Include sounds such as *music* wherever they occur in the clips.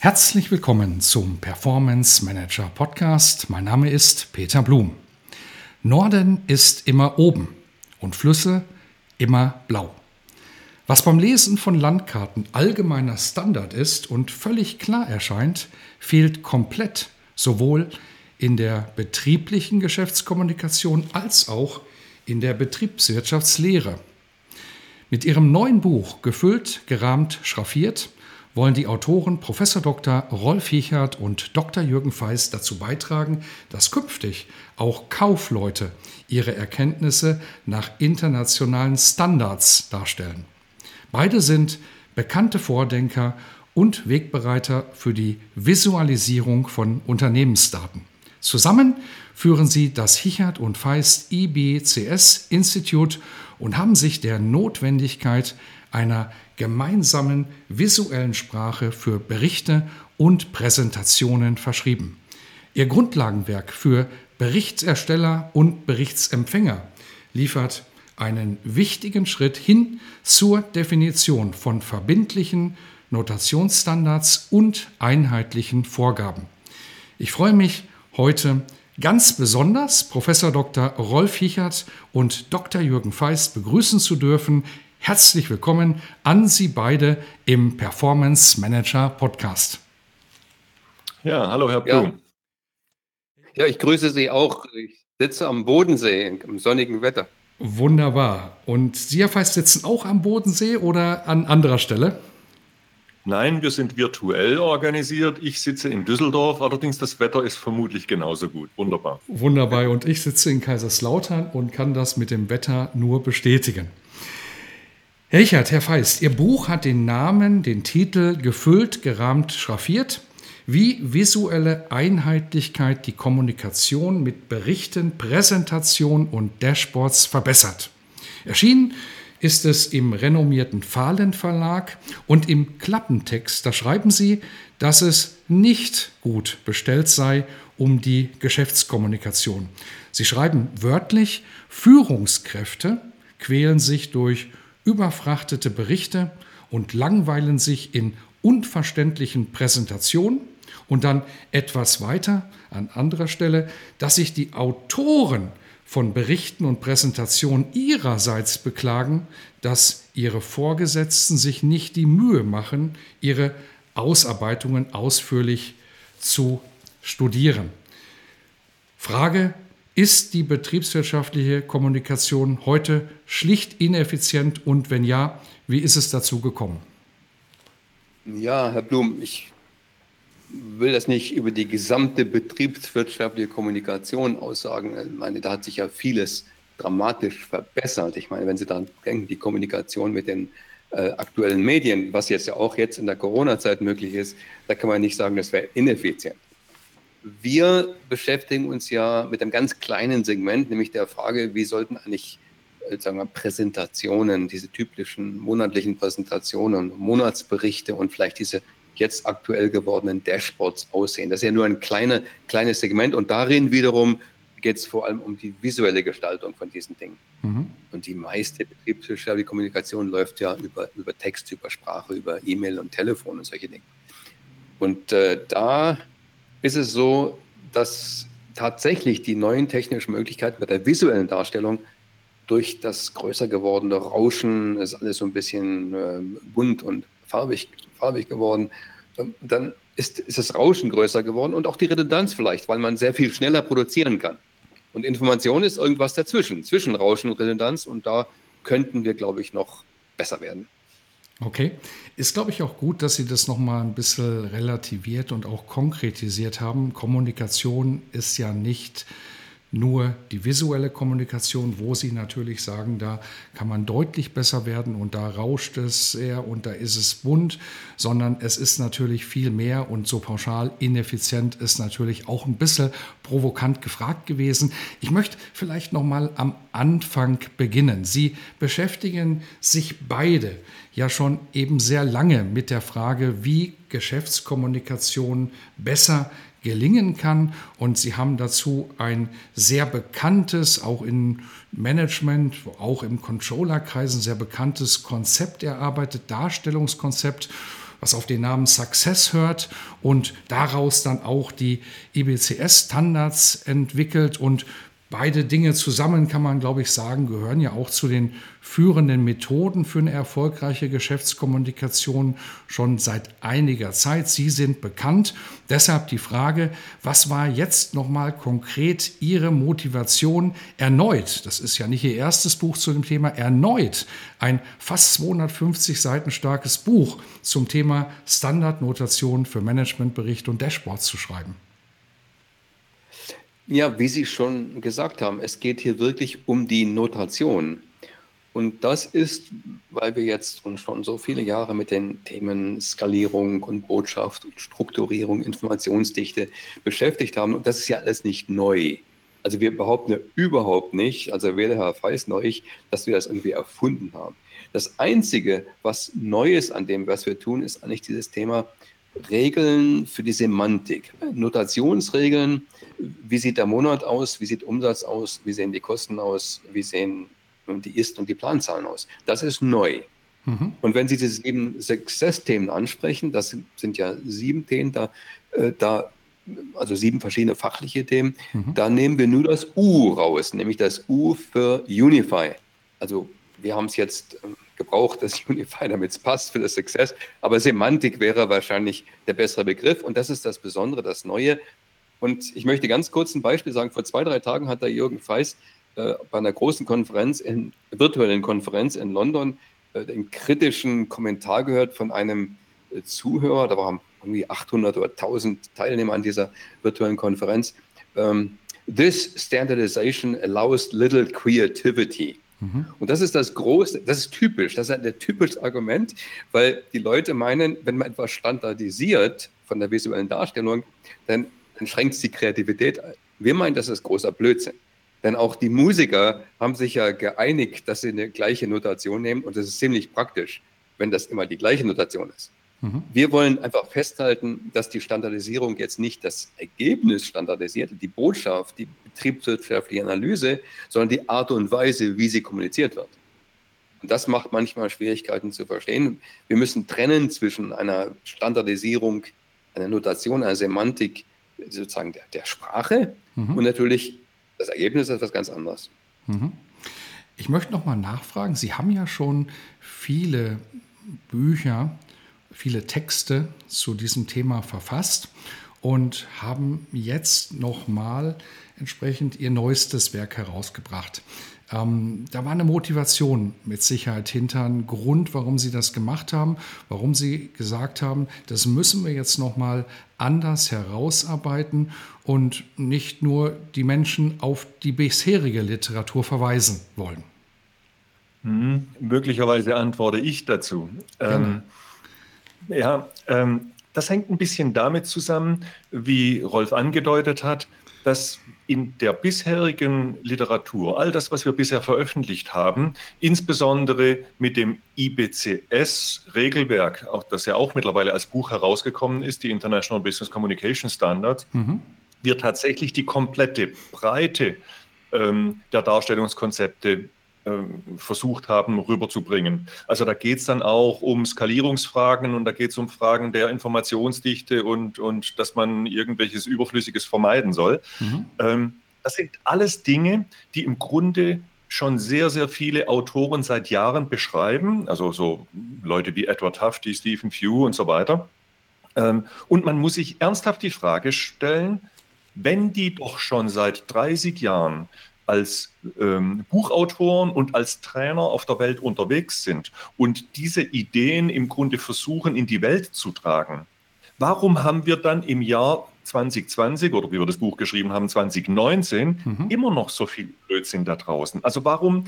Herzlich willkommen zum Performance Manager Podcast. Mein Name ist Peter Blum. Norden ist immer oben und Flüsse immer blau. Was beim Lesen von Landkarten allgemeiner Standard ist und völlig klar erscheint, fehlt komplett sowohl in der betrieblichen Geschäftskommunikation als auch in der Betriebswirtschaftslehre. Mit ihrem neuen Buch Gefüllt, gerahmt, schraffiert wollen die Autoren Prof. Dr. Rolf Hichert und Dr. Jürgen Feist dazu beitragen, dass künftig auch Kaufleute ihre Erkenntnisse nach internationalen Standards darstellen. Beide sind bekannte Vordenker und Wegbereiter für die Visualisierung von Unternehmensdaten. Zusammen führen sie das Hichert und Feist IBCS Institute und haben sich der Notwendigkeit einer gemeinsamen visuellen Sprache für Berichte und Präsentationen verschrieben. Ihr Grundlagenwerk für Berichtsersteller und Berichtsempfänger liefert einen wichtigen Schritt hin zur Definition von verbindlichen Notationsstandards und einheitlichen Vorgaben. Ich freue mich heute ganz besonders Professor Dr. Rolf Hichert und Dr. Jürgen Feist begrüßen zu dürfen. Herzlich willkommen an Sie beide im Performance Manager Podcast. Ja, hallo Herr Blum. Ja. ja, ich grüße Sie auch. Ich sitze am Bodensee im sonnigen Wetter. Wunderbar. Und Sie, Herr Feist, sitzen auch am Bodensee oder an anderer Stelle? Nein, wir sind virtuell organisiert. Ich sitze in Düsseldorf, allerdings das Wetter ist vermutlich genauso gut. Wunderbar. Wunderbar. Und ich sitze in Kaiserslautern und kann das mit dem Wetter nur bestätigen. Herr Richard, Herr Feist, Ihr Buch hat den Namen, den Titel gefüllt, gerahmt, schraffiert. Wie visuelle Einheitlichkeit die Kommunikation mit Berichten, Präsentation und Dashboards verbessert. Erschienen ist es im renommierten Fahlen Verlag und im Klappentext, da schreiben Sie, dass es nicht gut bestellt sei um die Geschäftskommunikation. Sie schreiben wörtlich, Führungskräfte quälen sich durch überfrachtete Berichte und langweilen sich in unverständlichen Präsentationen und dann etwas weiter an anderer Stelle, dass sich die Autoren von Berichten und Präsentationen ihrerseits beklagen, dass ihre Vorgesetzten sich nicht die Mühe machen, ihre Ausarbeitungen ausführlich zu studieren. Frage, ist die betriebswirtschaftliche Kommunikation heute schlicht ineffizient und wenn ja, wie ist es dazu gekommen? Ja, Herr Blum, ich will das nicht über die gesamte betriebswirtschaftliche Kommunikation aussagen. Ich meine, da hat sich ja vieles dramatisch verbessert. Ich meine, wenn Sie daran denken, die Kommunikation mit den äh, aktuellen Medien, was jetzt ja auch jetzt in der Corona-Zeit möglich ist, da kann man nicht sagen, das wäre ineffizient wir beschäftigen uns ja mit einem ganz kleinen Segment, nämlich der Frage, wie sollten eigentlich äh, sagen wir, Präsentationen, diese typischen monatlichen Präsentationen, Monatsberichte und vielleicht diese jetzt aktuell gewordenen Dashboards aussehen. Das ist ja nur ein kleine, kleines Segment und darin wiederum geht es vor allem um die visuelle Gestaltung von diesen Dingen. Mhm. Und die meiste betriebswirtschaftliche Kommunikation läuft ja über, über Text, über Sprache, über E-Mail und Telefon und solche Dinge. Und äh, da ist es so, dass tatsächlich die neuen technischen Möglichkeiten bei der visuellen Darstellung durch das größer gewordene Rauschen, ist alles so ein bisschen äh, bunt und farbig, farbig geworden, ähm, dann ist, ist das Rauschen größer geworden und auch die Redundanz vielleicht, weil man sehr viel schneller produzieren kann. Und Information ist irgendwas dazwischen, zwischen Rauschen und Redundanz und da könnten wir, glaube ich, noch besser werden. Okay. Ist, glaube ich, auch gut, dass Sie das nochmal ein bisschen relativiert und auch konkretisiert haben. Kommunikation ist ja nicht nur die visuelle Kommunikation, wo Sie natürlich sagen, da kann man deutlich besser werden und da rauscht es sehr und da ist es bunt, sondern es ist natürlich viel mehr und so pauschal ineffizient ist natürlich auch ein bisschen provokant gefragt gewesen. Ich möchte vielleicht noch mal am Anfang beginnen. Sie beschäftigen sich beide ja schon eben sehr lange mit der Frage, wie Geschäftskommunikation besser gelingen kann. Und sie haben dazu ein sehr bekanntes, auch in Management, auch im Controllerkreisen sehr bekanntes Konzept erarbeitet, Darstellungskonzept, was auf den Namen Success hört und daraus dann auch die IBCS-Standards entwickelt und Beide Dinge zusammen kann man, glaube ich, sagen, gehören ja auch zu den führenden Methoden für eine erfolgreiche Geschäftskommunikation schon seit einiger Zeit. Sie sind bekannt. Deshalb die Frage, was war jetzt nochmal konkret Ihre Motivation erneut, das ist ja nicht Ihr erstes Buch zu dem Thema, erneut ein fast 250 Seiten starkes Buch zum Thema Standardnotation für Managementbericht und Dashboards zu schreiben? Ja, wie Sie schon gesagt haben, es geht hier wirklich um die Notation. Und das ist, weil wir jetzt schon so viele Jahre mit den Themen Skalierung und Botschaft und Strukturierung, Informationsdichte beschäftigt haben. Und das ist ja alles nicht neu. Also wir behaupten ja überhaupt nicht, also weder Herr Feis noch ich, dass wir das irgendwie erfunden haben. Das Einzige, was Neues an dem, was wir tun, ist eigentlich dieses Thema Regeln für die Semantik. Notationsregeln, wie sieht der Monat aus, wie sieht Umsatz aus, wie sehen die Kosten aus, wie sehen die Ist- und die Planzahlen aus. Das ist neu. Mhm. Und wenn Sie diese sieben Success-Themen ansprechen, das sind ja sieben Themen, da, äh, da also sieben verschiedene fachliche Themen, mhm. da nehmen wir nur das U raus, nämlich das U für Unify. Also wir haben es jetzt ähm, gebraucht, das Unify, damit *laughs* es passt für das Success. Aber Semantik wäre wahrscheinlich der bessere Begriff. Und das ist das Besondere, das Neue. Und ich möchte ganz kurz ein Beispiel sagen. Vor zwei, drei Tagen hat da Jürgen Feis äh, bei einer großen Konferenz, in, virtuellen Konferenz in London, äh, den kritischen Kommentar gehört von einem äh, Zuhörer. Da waren irgendwie 800 oder 1000 Teilnehmer an dieser virtuellen Konferenz. Ähm, This standardization allows little creativity. Mhm. Und das ist das große, das ist typisch, das ist ein typisches Argument, weil die Leute meinen, wenn man etwas standardisiert von der visuellen Darstellung, dann, dann schränkt es die Kreativität ein. Wir meinen, das ist großer Blödsinn. Denn auch die Musiker haben sich ja geeinigt, dass sie eine gleiche Notation nehmen und das ist ziemlich praktisch, wenn das immer die gleiche Notation ist. Mhm. Wir wollen einfach festhalten, dass die Standardisierung jetzt nicht das Ergebnis standardisiert, die Botschaft, die betriebswirtschaftliche Analyse, sondern die Art und Weise, wie sie kommuniziert wird. Und das macht manchmal Schwierigkeiten zu verstehen. Wir müssen trennen zwischen einer Standardisierung, einer Notation, einer Semantik sozusagen der, der Sprache mhm. und natürlich das Ergebnis ist etwas ganz anderes. Mhm. Ich möchte noch mal nachfragen. Sie haben ja schon viele Bücher viele Texte zu diesem Thema verfasst und haben jetzt nochmal entsprechend ihr neuestes Werk herausgebracht. Ähm, da war eine Motivation mit Sicherheit hinter, ein Grund, warum sie das gemacht haben, warum sie gesagt haben, das müssen wir jetzt nochmal anders herausarbeiten und nicht nur die Menschen auf die bisherige Literatur verweisen wollen. Hm, möglicherweise antworte ich dazu. Ähm, ja, ähm, das hängt ein bisschen damit zusammen, wie Rolf angedeutet hat, dass in der bisherigen Literatur, all das, was wir bisher veröffentlicht haben, insbesondere mit dem IBCS-Regelwerk, auch das ja auch mittlerweile als Buch herausgekommen ist, die International Business Communication Standards, mhm. wir tatsächlich die komplette Breite ähm, der Darstellungskonzepte versucht haben rüberzubringen. Also da geht es dann auch um Skalierungsfragen und da geht es um Fragen der Informationsdichte und, und dass man irgendwelches Überflüssiges vermeiden soll. Mhm. Ähm, das sind alles Dinge, die im Grunde schon sehr, sehr viele Autoren seit Jahren beschreiben, also so Leute wie Edward Hafti, Stephen Few und so weiter. Ähm, und man muss sich ernsthaft die Frage stellen, wenn die doch schon seit 30 Jahren als ähm, Buchautoren und als Trainer auf der Welt unterwegs sind und diese Ideen im Grunde versuchen in die Welt zu tragen. Warum haben wir dann im Jahr 2020 oder wie wir das Buch geschrieben haben, 2019, mhm. immer noch so viel Blödsinn da draußen? Also warum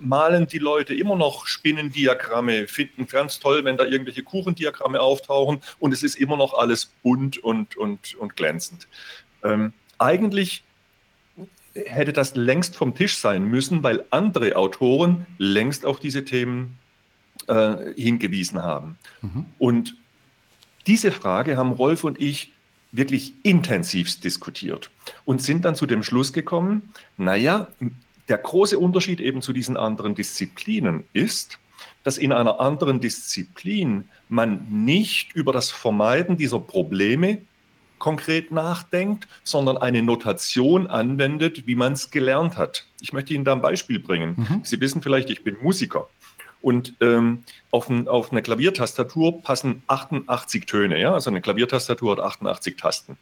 malen die Leute immer noch Spinnendiagramme, finden ganz toll, wenn da irgendwelche Kuchendiagramme auftauchen und es ist immer noch alles bunt und, und, und glänzend. Ähm, eigentlich hätte das längst vom Tisch sein müssen, weil andere Autoren längst auf diese Themen äh, hingewiesen haben. Mhm. Und diese Frage haben Rolf und ich wirklich intensivst diskutiert und sind dann zu dem Schluss gekommen, naja, der große Unterschied eben zu diesen anderen Disziplinen ist, dass in einer anderen Disziplin man nicht über das Vermeiden dieser Probleme konkret nachdenkt, sondern eine Notation anwendet, wie man es gelernt hat. Ich möchte Ihnen da ein Beispiel bringen. Mhm. Sie wissen vielleicht, ich bin Musiker. Und ähm, auf, ein, auf, eine Klaviertastatur passen 88 Töne. Ja? Also eine Klaviertastatur hat 88 Tasten.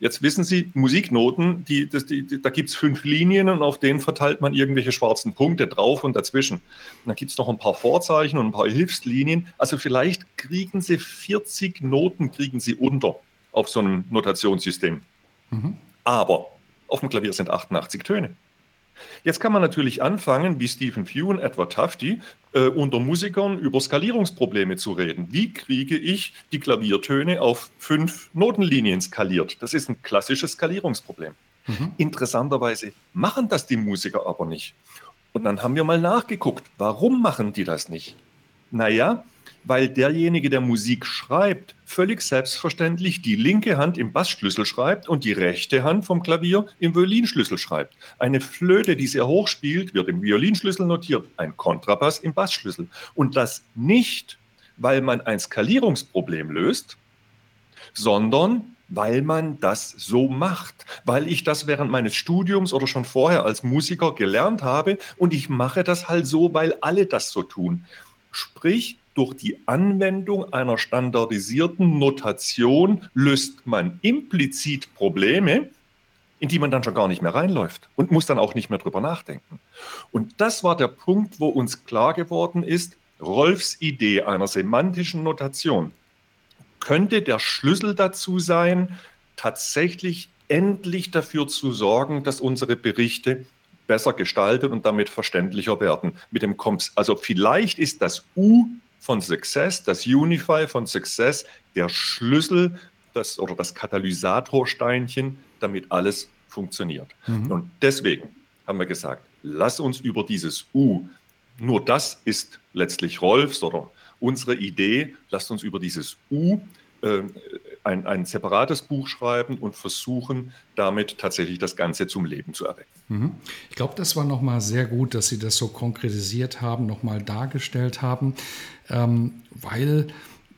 Jetzt wissen Sie, Musiknoten, die, das, die, da gibt es fünf Linien und auf denen verteilt man irgendwelche schwarzen Punkte drauf und dazwischen. Und dann gibt es noch ein paar Vorzeichen und ein paar Hilfslinien. Also vielleicht kriegen Sie 40 Noten, kriegen Sie unter auf so einem Notationssystem. Mhm. Aber auf dem Klavier sind 88 Töne. Jetzt kann man natürlich anfangen, wie Stephen Few und Edward Tufte, äh, unter Musikern über Skalierungsprobleme zu reden. Wie kriege ich die Klaviertöne auf fünf Notenlinien skaliert? Das ist ein klassisches Skalierungsproblem. Mhm. Interessanterweise machen das die Musiker aber nicht. Und dann haben wir mal nachgeguckt, warum machen die das nicht? Naja, weil derjenige, der Musik schreibt, völlig selbstverständlich die linke Hand im Bassschlüssel schreibt und die rechte Hand vom Klavier im Violinschlüssel schreibt. Eine Flöte, die sehr hoch spielt, wird im Violinschlüssel notiert, ein Kontrabass im Bassschlüssel. Und das nicht, weil man ein Skalierungsproblem löst, sondern weil man das so macht, weil ich das während meines Studiums oder schon vorher als Musiker gelernt habe und ich mache das halt so, weil alle das so tun. Sprich, durch die Anwendung einer standardisierten Notation löst man implizit Probleme, in die man dann schon gar nicht mehr reinläuft und muss dann auch nicht mehr drüber nachdenken. Und das war der Punkt, wo uns klar geworden ist, Rolfs Idee einer semantischen Notation könnte der Schlüssel dazu sein, tatsächlich endlich dafür zu sorgen, dass unsere Berichte besser gestaltet und damit verständlicher werden. Mit dem Komps also vielleicht ist das U von Success, das Unify von Success, der Schlüssel das, oder das Katalysatorsteinchen, damit alles funktioniert. Mhm. Und deswegen haben wir gesagt, lass uns über dieses U, nur das ist letztlich Rolfs oder unsere Idee, lasst uns über dieses U äh, ein, ein separates Buch schreiben und versuchen, damit tatsächlich das Ganze zum Leben zu erwecken. Mhm. Ich glaube, das war nochmal sehr gut, dass Sie das so konkretisiert haben, nochmal dargestellt haben, ähm, weil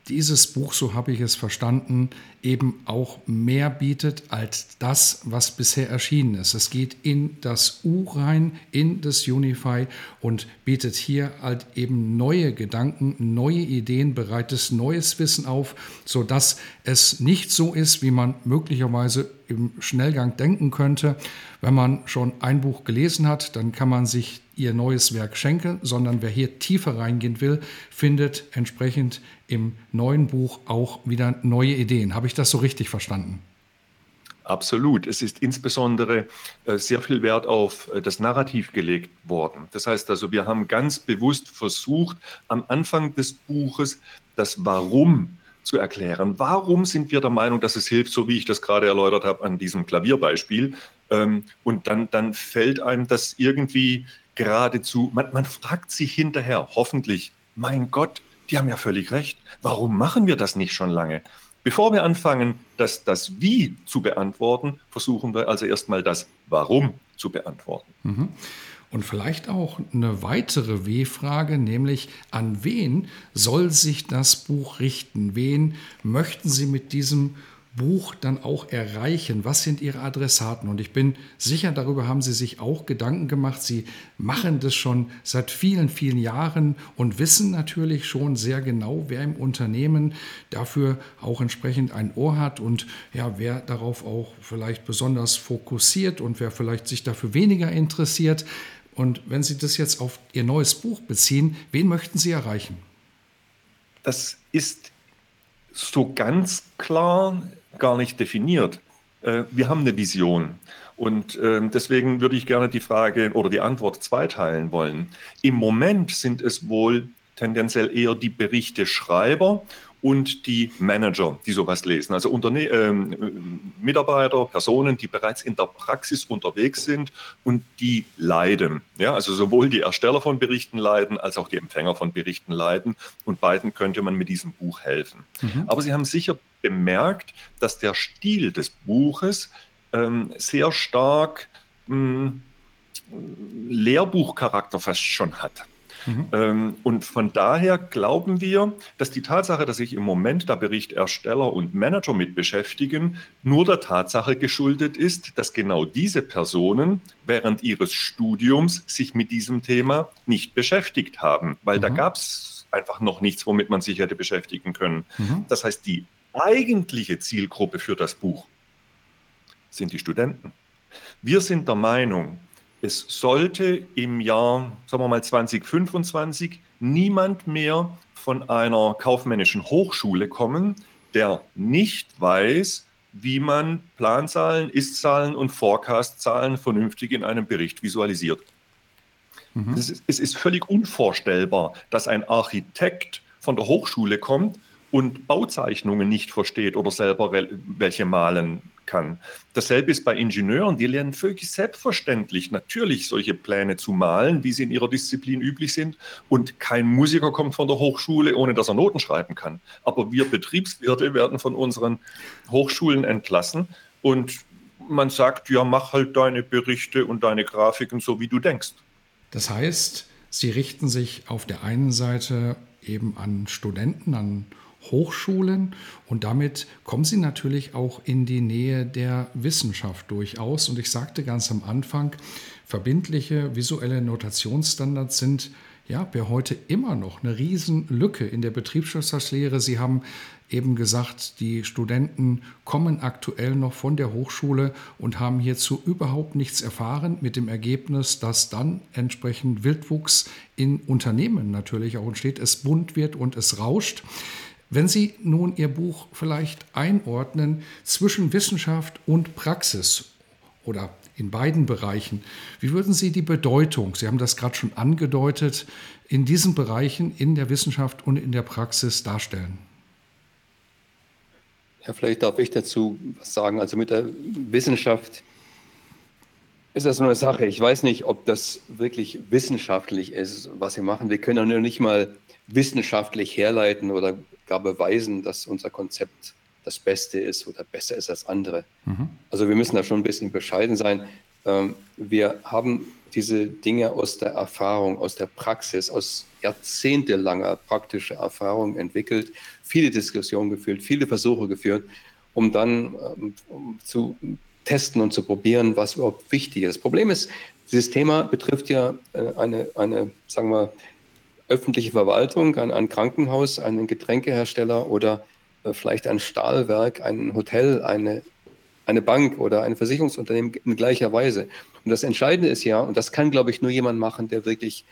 dieses Buch, so habe ich es verstanden, eben auch mehr bietet als das, was bisher erschienen ist. Es geht in das U rein, in das Unify und bietet hier halt eben neue Gedanken, neue Ideen, bereitet neues Wissen auf, sodass es nicht so ist, wie man möglicherweise im Schnellgang denken könnte. Wenn man schon ein Buch gelesen hat, dann kann man sich ihr neues Werk schenken, sondern wer hier tiefer reingehen will, findet entsprechend im neuen Buch auch wieder neue Ideen. Habe ich das so richtig verstanden? Absolut. Es ist insbesondere äh, sehr viel Wert auf äh, das Narrativ gelegt worden. Das heißt also, wir haben ganz bewusst versucht, am Anfang des Buches das Warum zu erklären. Warum sind wir der Meinung, dass es hilft, so wie ich das gerade erläutert habe an diesem Klavierbeispiel? Ähm, und dann, dann fällt einem das irgendwie geradezu, man, man fragt sich hinterher, hoffentlich, mein Gott, die haben ja völlig recht. Warum machen wir das nicht schon lange? Bevor wir anfangen, das, das Wie zu beantworten, versuchen wir also erstmal das Warum zu beantworten. Mhm. Und vielleicht auch eine weitere W-Frage, nämlich an wen soll sich das Buch richten? Wen möchten Sie mit diesem Buch dann auch erreichen? Was sind Ihre Adressaten? Und ich bin sicher, darüber haben Sie sich auch Gedanken gemacht. Sie machen das schon seit vielen, vielen Jahren und wissen natürlich schon sehr genau, wer im Unternehmen dafür auch entsprechend ein Ohr hat und ja, wer darauf auch vielleicht besonders fokussiert und wer vielleicht sich dafür weniger interessiert. Und wenn Sie das jetzt auf Ihr neues Buch beziehen, wen möchten Sie erreichen? Das ist so ganz klar gar nicht definiert. Äh, wir haben eine Vision. Und ähm, deswegen würde ich gerne die Frage oder die Antwort zweiteilen wollen. Im Moment sind es wohl tendenziell eher die Berichteschreiber und die Manager, die sowas lesen. Also Unterne äh, Mitarbeiter, Personen, die bereits in der Praxis unterwegs sind und die leiden. Ja, also sowohl die Ersteller von Berichten leiden als auch die Empfänger von Berichten leiden. Und beiden könnte man mit diesem Buch helfen. Mhm. Aber Sie haben sicher bemerkt, dass der Stil des Buches ähm, sehr stark mh, hm, Lehrbuchcharakter fast schon hat. Mhm. Ähm, und von daher glauben wir, dass die Tatsache, dass sich im Moment der Berichtersteller und Manager mit beschäftigen, nur der Tatsache geschuldet ist, dass genau diese Personen während ihres Studiums sich mit diesem Thema nicht beschäftigt haben, weil mhm. da gab es einfach noch nichts, womit man sich hätte beschäftigen können. Mhm. Das heißt, die eigentliche Zielgruppe für das Buch sind die Studenten. Wir sind der Meinung, es sollte im Jahr, sagen wir mal 2025, niemand mehr von einer kaufmännischen Hochschule kommen, der nicht weiß, wie man Planzahlen, Ist-Zahlen und Forecast-Zahlen vernünftig in einem Bericht visualisiert. Mhm. Es, ist, es ist völlig unvorstellbar, dass ein Architekt von der Hochschule kommt und Bauzeichnungen nicht versteht oder selber welche malen kann. Dasselbe ist bei Ingenieuren, die lernen völlig selbstverständlich natürlich solche Pläne zu malen, wie sie in ihrer Disziplin üblich sind. Und kein Musiker kommt von der Hochschule, ohne dass er Noten schreiben kann. Aber wir Betriebswirte werden von unseren Hochschulen entlassen und man sagt, ja, mach halt deine Berichte und deine Grafiken so, wie du denkst. Das heißt, Sie richten sich auf der einen Seite eben an Studenten, an Hochschulen und damit kommen sie natürlich auch in die Nähe der Wissenschaft durchaus. Und ich sagte ganz am Anfang, verbindliche visuelle Notationsstandards sind ja, per heute immer noch eine Riesenlücke in der Betriebswirtschaftslehre. Sie haben eben gesagt, die Studenten kommen aktuell noch von der Hochschule und haben hierzu überhaupt nichts erfahren, mit dem Ergebnis, dass dann entsprechend Wildwuchs in Unternehmen natürlich auch entsteht, es bunt wird und es rauscht. Wenn Sie nun Ihr Buch vielleicht einordnen zwischen Wissenschaft und Praxis oder in beiden Bereichen, wie würden Sie die Bedeutung, Sie haben das gerade schon angedeutet, in diesen Bereichen in der Wissenschaft und in der Praxis darstellen? Ja, vielleicht darf ich dazu was sagen. Also mit der Wissenschaft ist das nur eine Sache. Ich weiß nicht, ob das wirklich wissenschaftlich ist, was wir machen. Wir können ja nicht mal wissenschaftlich herleiten oder gar beweisen, dass unser Konzept das Beste ist oder besser ist als andere. Mhm. Also wir müssen da schon ein bisschen bescheiden sein. Ähm, wir haben diese Dinge aus der Erfahrung, aus der Praxis, aus jahrzehntelanger praktischer Erfahrung entwickelt, viele Diskussionen geführt, viele Versuche geführt, um dann ähm, zu testen und zu probieren, was überhaupt wichtig ist. Das Problem ist, dieses Thema betrifft ja äh, eine, eine sagen wir, öffentliche Verwaltung, ein, ein Krankenhaus, einen Getränkehersteller oder äh, vielleicht ein Stahlwerk, ein Hotel, eine, eine Bank oder ein Versicherungsunternehmen in gleicher Weise. Und das Entscheidende ist ja, und das kann, glaube ich, nur jemand machen, der wirklich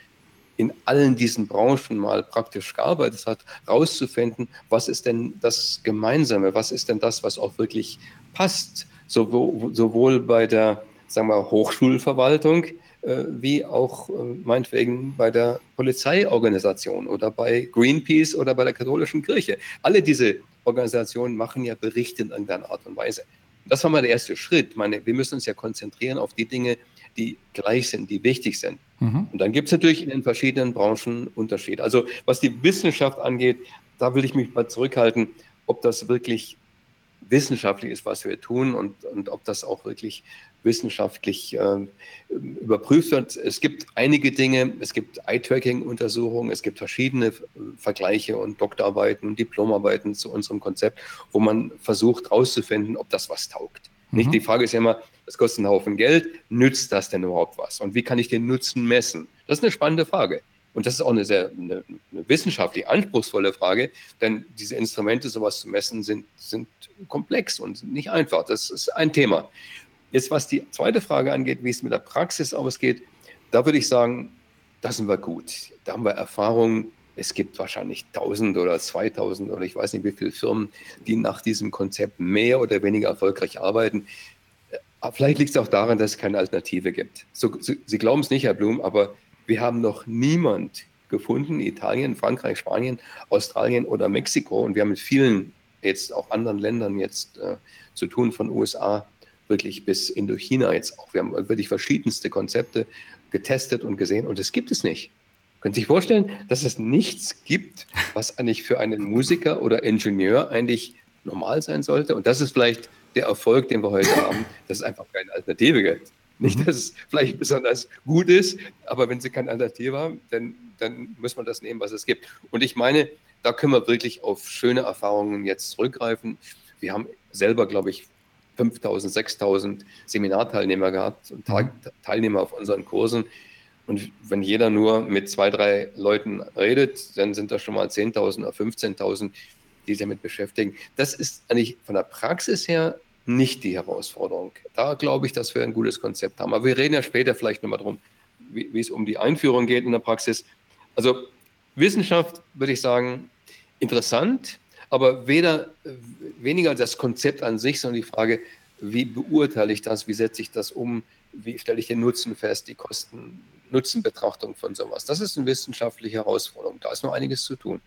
in allen diesen Branchen mal praktisch gearbeitet hat, rauszufinden, was ist denn das Gemeinsame, was ist denn das, was auch wirklich passt, sowohl, sowohl bei der sagen wir, Hochschulverwaltung, äh, wie auch äh, meinetwegen bei der Polizeiorganisation oder bei Greenpeace oder bei der katholischen Kirche. Alle diese Organisationen machen ja Berichte in irgendeiner Art und Weise. Das war mal der erste Schritt. Meine, wir müssen uns ja konzentrieren auf die Dinge, die gleich sind, die wichtig sind. Mhm. Und dann gibt es natürlich in den verschiedenen Branchen Unterschiede. Also was die Wissenschaft angeht, da will ich mich mal zurückhalten, ob das wirklich wissenschaftlich ist, was wir tun und, und ob das auch wirklich wissenschaftlich äh, überprüft wird. Es gibt einige Dinge, es gibt Eye-Tracking-Untersuchungen, es gibt verschiedene Vergleiche und Doktorarbeiten und Diplomarbeiten zu unserem Konzept, wo man versucht herauszufinden, ob das was taugt. Mhm. Nicht die Frage ist ja immer, das kostet einen Haufen Geld, nützt das denn überhaupt was? Und wie kann ich den Nutzen messen? Das ist eine spannende Frage. Und das ist auch eine sehr eine, eine wissenschaftlich anspruchsvolle Frage, denn diese Instrumente, sowas zu messen, sind, sind komplex und nicht einfach. Das ist ein Thema. Jetzt, was die zweite Frage angeht, wie es mit der Praxis ausgeht, da würde ich sagen, da sind wir gut. Da haben wir Erfahrung es gibt wahrscheinlich 1000 oder 2000 oder ich weiß nicht wie viele Firmen, die nach diesem Konzept mehr oder weniger erfolgreich arbeiten. Aber vielleicht liegt es auch daran, dass es keine Alternative gibt. So, so, Sie glauben es nicht, Herr Blum, aber wir haben noch niemand gefunden, Italien, Frankreich, Spanien, Australien oder Mexiko. Und wir haben mit vielen jetzt auch anderen Ländern jetzt äh, zu tun, von USA wirklich bis Indochina jetzt auch. Wir haben wirklich verschiedenste Konzepte getestet und gesehen und es gibt es nicht. Können Sie sich vorstellen, dass es nichts gibt, was eigentlich für einen Musiker oder Ingenieur eigentlich normal sein sollte? Und das ist vielleicht der Erfolg, den wir heute haben, dass es einfach keine Alternative gibt. Nicht, mhm. dass es vielleicht besonders gut ist, aber wenn Sie keine Alternative haben, dann, dann muss man das nehmen, was es gibt. Und ich meine, da können wir wirklich auf schöne Erfahrungen jetzt zurückgreifen. Wir haben selber, glaube ich, 5000, 6000 Seminarteilnehmer gehabt und mhm. Teilnehmer auf unseren Kursen. Und wenn jeder nur mit zwei, drei Leuten redet, dann sind das schon mal 10.000 oder 15.000, die sich damit beschäftigen. Das ist eigentlich von der Praxis her nicht die Herausforderung. Da glaube ich, dass wir ein gutes Konzept haben. Aber wir reden ja später vielleicht nochmal darum, wie, wie es um die Einführung geht in der Praxis. Also Wissenschaft würde ich sagen, interessant, aber weder, weniger das Konzept an sich, sondern die Frage, wie beurteile ich das, wie setze ich das um, wie stelle ich den Nutzen fest, die Kosten, Nutzenbetrachtung von sowas. Das ist eine wissenschaftliche Herausforderung. Da ist noch einiges zu tun.